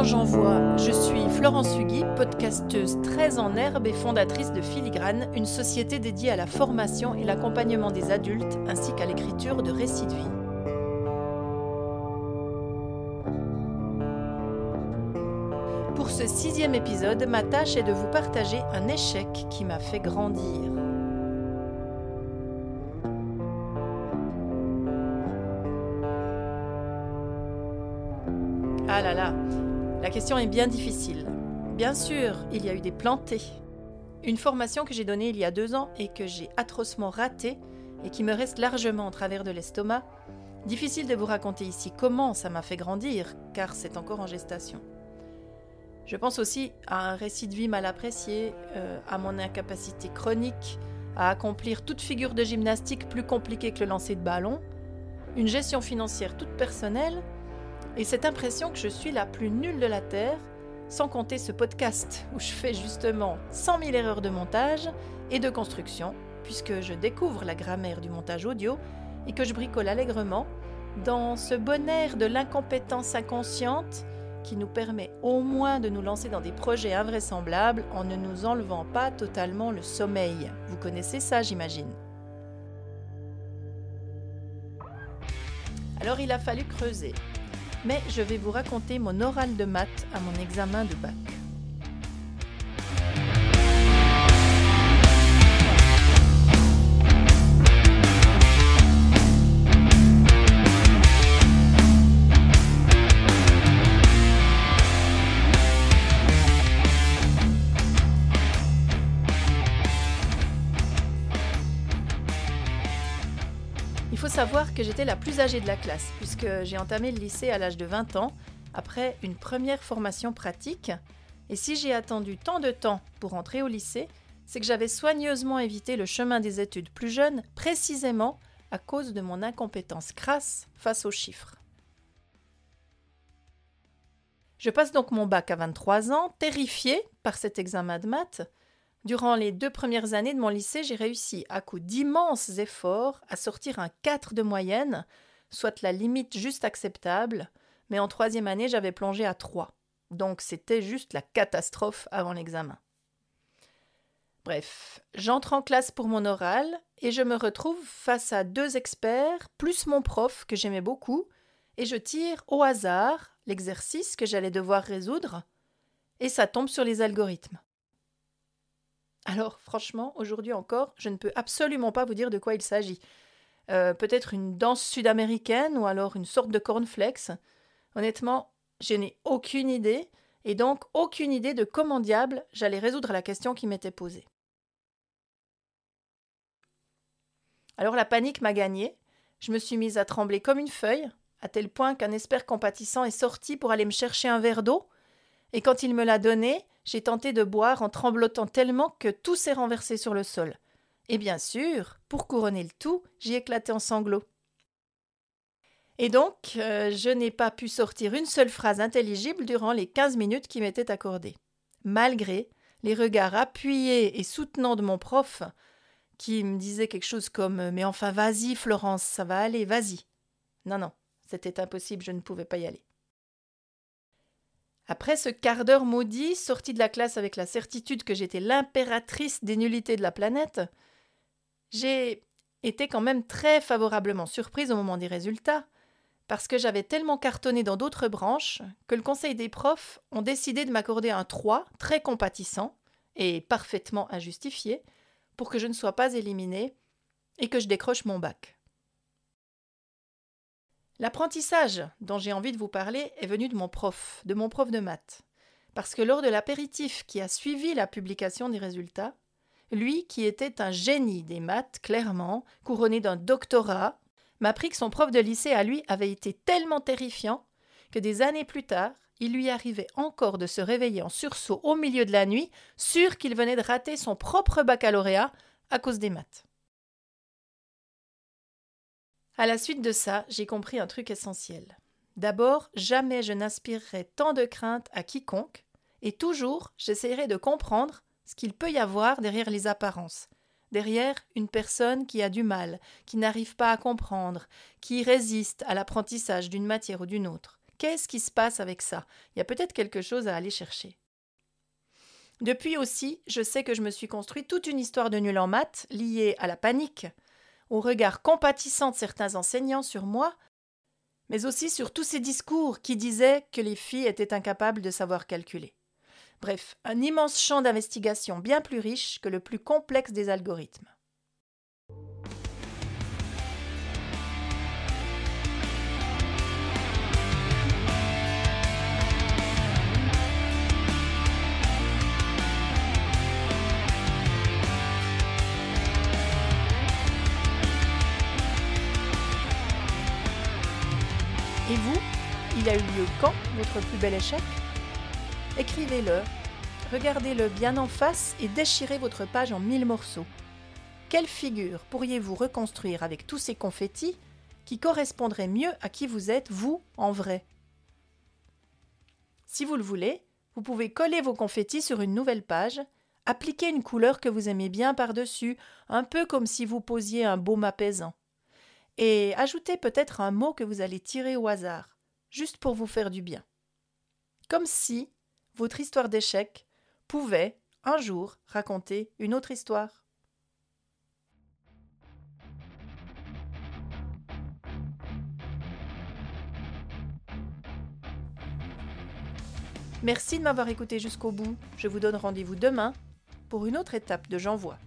quand j'en vois. Je suis Florence Hugui, podcasteuse très en herbe et fondatrice de Filigrane, une société dédiée à la formation et l'accompagnement des adultes ainsi qu'à l'écriture de récits de vie. Pour ce sixième épisode, ma tâche est de vous partager un échec qui m'a fait grandir. Ah là là, la question est bien difficile. Bien sûr, il y a eu des plantés. Une formation que j'ai donnée il y a deux ans et que j'ai atrocement ratée et qui me reste largement en travers de l'estomac. Difficile de vous raconter ici comment ça m'a fait grandir, car c'est encore en gestation. Je pense aussi à un récit de vie mal apprécié, euh, à mon incapacité chronique, à accomplir toute figure de gymnastique plus compliquée que le lancer de ballon, une gestion financière toute personnelle, et cette impression que je suis la plus nulle de la Terre, sans compter ce podcast où je fais justement 100 000 erreurs de montage et de construction, puisque je découvre la grammaire du montage audio et que je bricole allègrement dans ce bon air de l'incompétence inconsciente qui nous permet au moins de nous lancer dans des projets invraisemblables en ne nous enlevant pas totalement le sommeil. Vous connaissez ça, j'imagine. Alors il a fallu creuser mais je vais vous raconter mon oral de maths à mon examen de bac. Faut savoir que j'étais la plus âgée de la classe, puisque j'ai entamé le lycée à l'âge de 20 ans, après une première formation pratique. Et si j'ai attendu tant de temps pour entrer au lycée, c'est que j'avais soigneusement évité le chemin des études plus jeunes, précisément à cause de mon incompétence crasse face aux chiffres. Je passe donc mon bac à 23 ans, terrifiée par cet examen de maths, Durant les deux premières années de mon lycée, j'ai réussi, à coup d'immenses efforts, à sortir un 4 de moyenne, soit la limite juste acceptable, mais en troisième année, j'avais plongé à 3. Donc c'était juste la catastrophe avant l'examen. Bref, j'entre en classe pour mon oral et je me retrouve face à deux experts, plus mon prof que j'aimais beaucoup, et je tire au hasard l'exercice que j'allais devoir résoudre, et ça tombe sur les algorithmes. Alors franchement, aujourd'hui encore, je ne peux absolument pas vous dire de quoi il s'agit. Euh, peut-être une danse sud-américaine ou alors une sorte de cornflakes. Honnêtement, je n'ai aucune idée, et donc aucune idée de comment diable j'allais résoudre la question qui m'était posée. Alors la panique m'a gagnée, je me suis mise à trembler comme une feuille, à tel point qu'un espère compatissant est sorti pour aller me chercher un verre d'eau, et quand il me l'a donné, j'ai tenté de boire en tremblotant tellement que tout s'est renversé sur le sol. Et bien sûr, pour couronner le tout, j'y éclaté en sanglots. Et donc, euh, je n'ai pas pu sortir une seule phrase intelligible durant les quinze minutes qui m'étaient accordées, malgré les regards appuyés et soutenants de mon prof, qui me disait quelque chose comme Mais enfin, vas-y, Florence, ça va aller, vas-y. Non, non, c'était impossible, je ne pouvais pas y aller. Après ce quart d'heure maudit, sorti de la classe avec la certitude que j'étais l'impératrice des nullités de la planète, j'ai été quand même très favorablement surprise au moment des résultats, parce que j'avais tellement cartonné dans d'autres branches que le conseil des profs ont décidé de m'accorder un 3 très compatissant et parfaitement injustifié pour que je ne sois pas éliminée et que je décroche mon bac. L'apprentissage dont j'ai envie de vous parler est venu de mon prof, de mon prof de maths. Parce que lors de l'apéritif qui a suivi la publication des résultats, lui, qui était un génie des maths, clairement, couronné d'un doctorat, m'apprit que son prof de lycée à lui avait été tellement terrifiant que des années plus tard, il lui arrivait encore de se réveiller en sursaut au milieu de la nuit, sûr qu'il venait de rater son propre baccalauréat à cause des maths. À la suite de ça, j'ai compris un truc essentiel. D'abord, jamais je n'inspirerai tant de crainte à quiconque, et toujours j'essaierai de comprendre ce qu'il peut y avoir derrière les apparences, derrière une personne qui a du mal, qui n'arrive pas à comprendre, qui résiste à l'apprentissage d'une matière ou d'une autre, Qu'est-ce qui se passe avec ça? Il y a peut-être quelque chose à aller chercher. Depuis aussi, je sais que je me suis construit toute une histoire de nul en maths liée à la panique, au regard compatissant de certains enseignants sur moi, mais aussi sur tous ces discours qui disaient que les filles étaient incapables de savoir calculer. Bref, un immense champ d'investigation bien plus riche que le plus complexe des algorithmes. Et vous, il a eu lieu quand, votre plus bel échec? Écrivez-le, regardez-le bien en face et déchirez votre page en mille morceaux. Quelle figure pourriez-vous reconstruire avec tous ces confettis qui correspondraient mieux à qui vous êtes, vous, en vrai? Si vous le voulez, vous pouvez coller vos confettis sur une nouvelle page, appliquer une couleur que vous aimez bien par-dessus, un peu comme si vous posiez un baume apaisant et ajoutez peut-être un mot que vous allez tirer au hasard, juste pour vous faire du bien. Comme si votre histoire d'échec pouvait, un jour, raconter une autre histoire. Merci de m'avoir écouté jusqu'au bout. Je vous donne rendez-vous demain pour une autre étape de J'envoie.